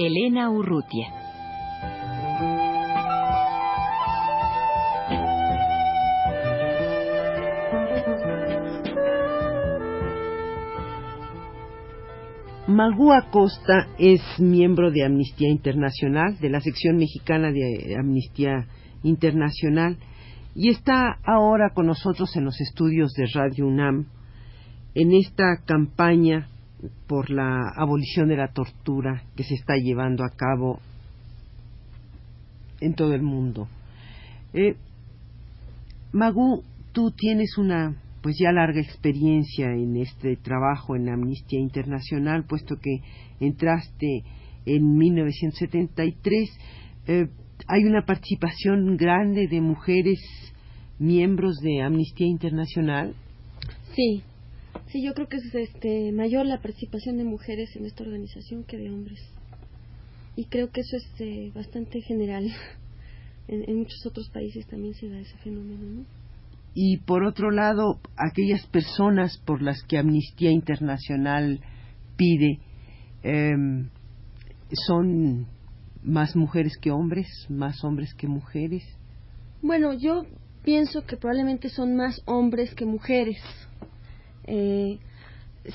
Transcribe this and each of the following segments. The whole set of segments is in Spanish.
Elena Urrutia. Magú Acosta es miembro de Amnistía Internacional, de la sección mexicana de Amnistía Internacional, y está ahora con nosotros en los estudios de Radio UNAM en esta campaña por la abolición de la tortura que se está llevando a cabo en todo el mundo. Eh, Magú, tú tienes una pues ya larga experiencia en este trabajo en Amnistía Internacional, puesto que entraste en 1973. Eh, hay una participación grande de mujeres miembros de Amnistía Internacional. Sí, sí, yo creo que es este, mayor la participación de mujeres en esta organización que de hombres. Y creo que eso es eh, bastante general. En, en, muchos otros países también se da ese fenómeno, ¿no? y por otro lado aquellas personas por las que Amnistía Internacional pide eh, son más mujeres que hombres, más hombres que mujeres. Bueno, yo pienso que probablemente son más hombres que mujeres. Eh,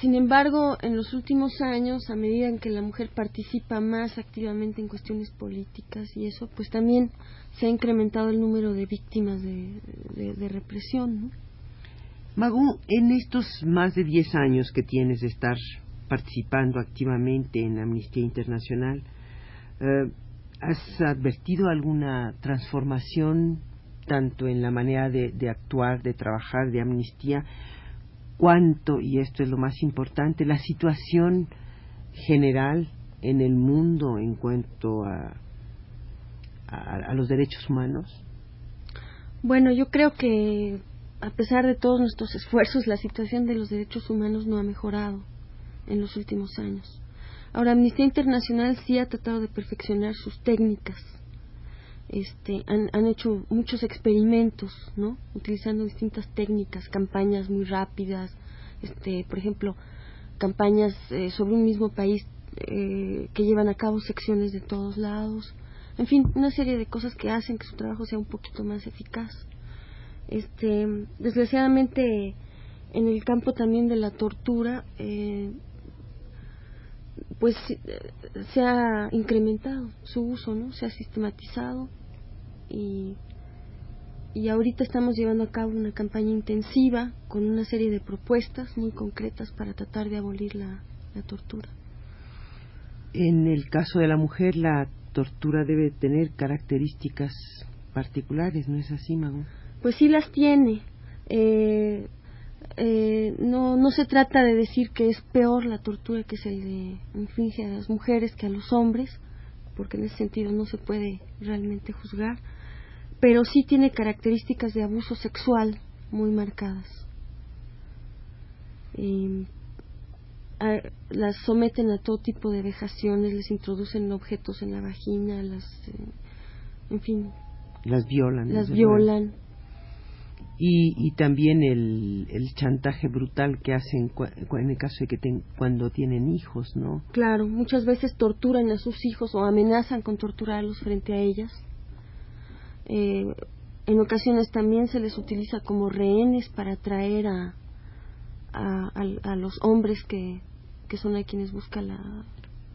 sin embargo, en los últimos años, a medida en que la mujer participa más activamente en cuestiones políticas y eso, pues también se ha incrementado el número de víctimas de, represión. ¿no? En estos más de 10 años que tienes de estar participando activamente en Amnistía Internacional, eh, ¿has advertido alguna transformación tanto en la manera de, actuar, de trabajar, de amnistía, cuanto, y esto es lo más importante, la situación general en el mundo en cuanto a, a los derechos humanos? Bueno, yo creo que a pesar de todos nuestros esfuerzos, la situación de los derechos humanos no ha mejorado en los últimos años. Ahora, Amnistía Internacional sí ha tratado de perfeccionar sus técnicas. Este, han, han hecho muchos experimentos, ¿no? Utilizando distintas técnicas, campañas muy rápidas, este, por ejemplo, campañas eh, sobre un mismo país eh, que llevan a cabo secciones de todos lados, en fin, una serie de cosas que hacen que su trabajo sea un poquito más eficaz. Este, desgraciadamente, en el campo también de la tortura, eh, pues se ha incrementado su uso, ¿no? Se ha sistematizado y, y ahorita estamos llevando a cabo una campaña intensiva con una serie de propuestas muy concretas para tratar de abolir la, la tortura. En el caso de la mujer, la tortura debe tener características particulares, ¿no es así, Mago? Pues sí las tiene. Eh, eh, no, no se trata de decir que es peor la tortura que se le inflige a las mujeres que a los hombres, porque en ese sentido no se puede realmente juzgar, pero sí tiene características de abuso sexual muy marcadas. Eh, a, las someten a todo tipo de vejaciones, les introducen objetos en la vagina, las, eh, en fin. Las violan. Las violan. Y, y también el, el chantaje brutal que hacen en el caso de que ten, cuando tienen hijos, ¿no? Claro, muchas veces torturan a sus hijos o amenazan con torturarlos frente a ellas. Eh, en ocasiones también se les utiliza como rehenes para atraer a, a, a, a los hombres que, que son a quienes busca la,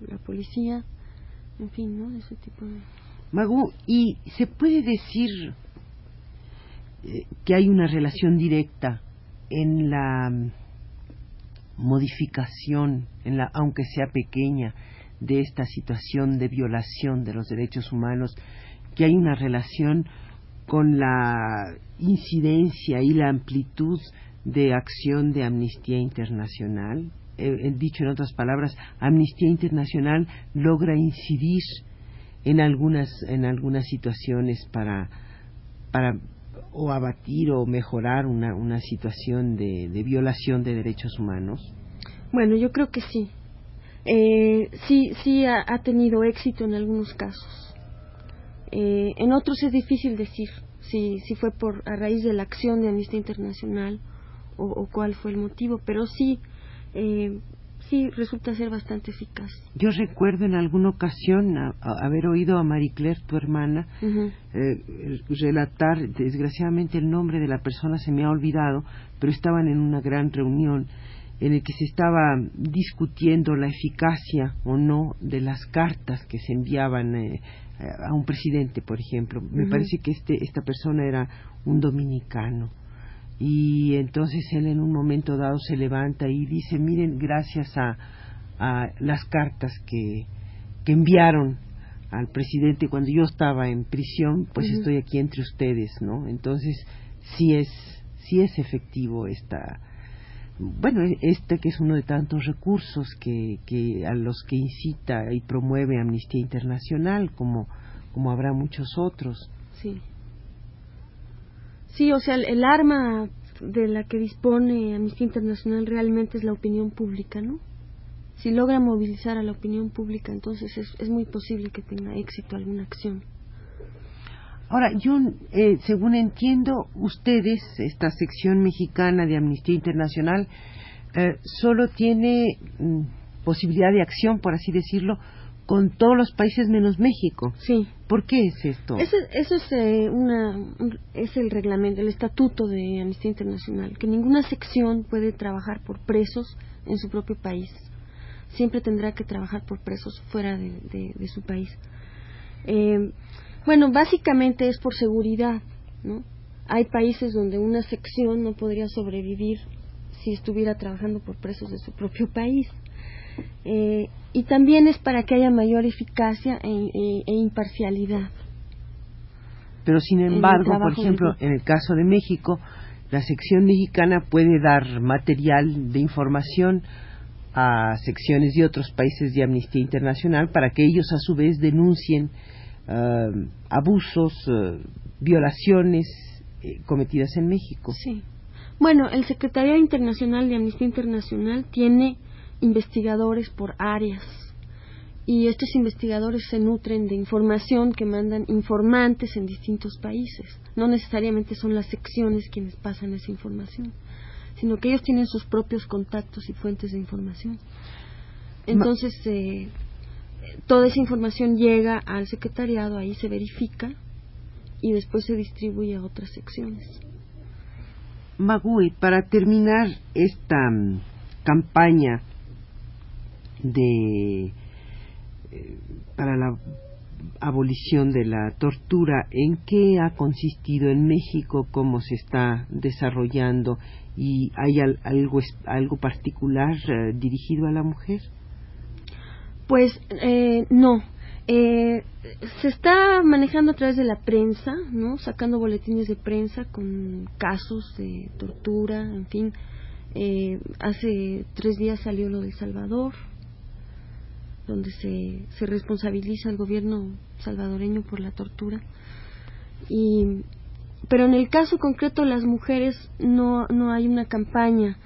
la policía, en fin, ¿no? Ese tipo de... Magu, ¿y se puede decir eh, que hay una relación directa en la modificación, en la, aunque sea pequeña, de esta situación de violación de los derechos humanos, que hay una relación con la incidencia y la amplitud de acción de Amnistía Internacional? eh, dicho en otras palabras, Amnistía Internacional logra incidir en algunas en algunas situaciones para para o abatir o mejorar una, una situación de, de violación de derechos humanos? Bueno, yo creo que sí. Eh, sí, sí ha, tenido éxito en algunos casos. Eh, en otros es difícil decir si, si fue por a raíz de la acción de Amnistía Internacional o, cuál fue el motivo, pero sí eh, sí resulta ser bastante eficaz. Yo recuerdo en alguna ocasión haber oído a Marie Claire, tu hermana, eh, relatar, desgraciadamente el nombre de la persona se me ha olvidado, pero estaban en una gran reunión en el que se estaba discutiendo la eficacia o no de las cartas que se enviaban eh, a un presidente, por ejemplo. Me parece que este, esta persona era un dominicano y entonces él en un momento dado se levanta y dice miren gracias a, a las cartas que, que enviaron al presidente cuando yo estaba en prisión pues estoy aquí entre ustedes no entonces sí es sí es efectivo esta bueno este que es uno de tantos recursos que, que a los que incita y promueve Amnistía Internacional como como habrá muchos otros. Sí Sí, o sea, el, arma de la que dispone Amnistía Internacional realmente es la opinión pública, ¿no? Si logra movilizar a la opinión pública, entonces es, muy posible que tenga éxito alguna acción. Ahora, yo, eh, según entiendo, ustedes, esta sección mexicana de Amnistía Internacional, eh, solo tiene mm, posibilidad de acción, por así decirlo, con todos los países menos México. Sí. ¿Por qué es esto? Eso, es, eh, una, es el reglamento, el estatuto de Amnistía Internacional, que ninguna sección puede trabajar por presos en su propio país. Siempre tendrá que trabajar por presos fuera de, su país. Eh, bueno, básicamente es por seguridad, ¿no? Hay países donde una sección no podría sobrevivir si estuviera trabajando por presos de su propio país. Eh, y también es para que haya mayor eficacia e, e, e imparcialidad. Pero sin embargo, por ejemplo, en el caso de México, la sección mexicana puede dar material de información a secciones de otros países de Amnistía Internacional para que ellos a su vez denuncien eh, abusos, eh, violaciones cometidas en México. Sí. Bueno, el Secretariado Internacional de Amnistía Internacional tiene investigadores por áreas y estos investigadores se nutren de información que mandan informantes en distintos países. No necesariamente son las secciones quienes pasan esa información, sino que ellos tienen sus propios contactos y fuentes de información. Entonces, eh, toda esa información llega al secretariado, ahí se verifica y después se distribuye a otras secciones. Magui, para terminar esta mm, campaña de eh, para la abolición de la tortura, ¿en qué ha consistido en México? ¿Cómo se está desarrollando? ¿Y hay algo, algo particular eh, dirigido a la mujer? Pues eh, no. se está manejando a través de la prensa, ¿no? Sacando boletines de prensa con casos de tortura, en fin. hace tres días salió lo de Salvador, donde se, se responsabiliza al gobierno salvadoreño por la tortura. Y, pero en el caso concreto las mujeres no, no hay una campaña.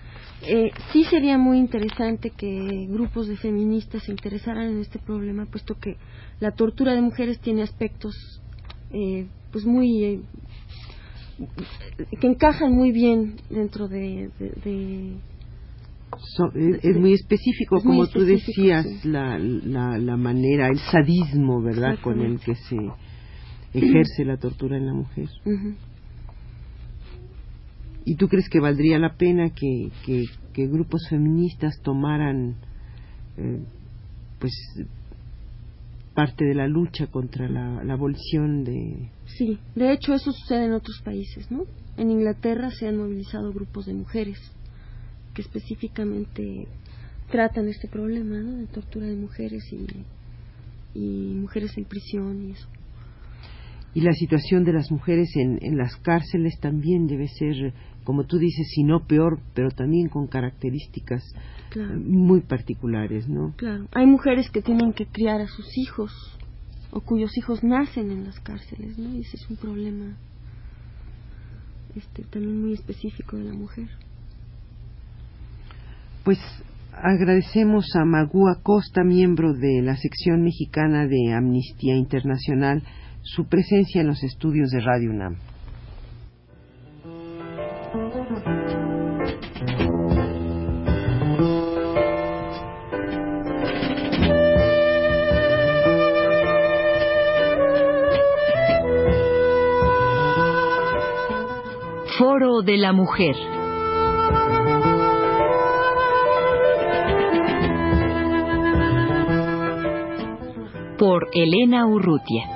Eh, sí sería muy interesante que grupos de feministas se interesaran en este problema, puesto que la tortura de mujeres tiene aspectos eh, pues muy eh, que encajan muy bien dentro de, es, muy específico, como tú decías, la, la, manera, el sadismo, ¿verdad?, con el que se ejerce la tortura en la mujer. ¿Y tú crees que valdría la pena que, que, grupos feministas tomaran, eh, pues, parte de la lucha contra la, la, abolición de... Sí, de hecho eso sucede en otros países, ¿no? En Inglaterra se han movilizado grupos de mujeres que específicamente tratan este problema de tortura de mujeres y, y mujeres en prisión y eso. Y la situación de las mujeres en, en las cárceles también debe ser como tú dices, si no peor, pero también con características muy particulares, ¿no? Claro. Hay mujeres que tienen que criar a sus hijos o cuyos hijos nacen en las cárceles, ¿no? Y ese es un problema este, también muy específico de la mujer. Pues agradecemos a Magú Acosta, miembro de la sección mexicana de Amnistía Internacional, su presencia en los estudios de Radio UNAM. Foro de la Mujer. Por Elena Urrutia.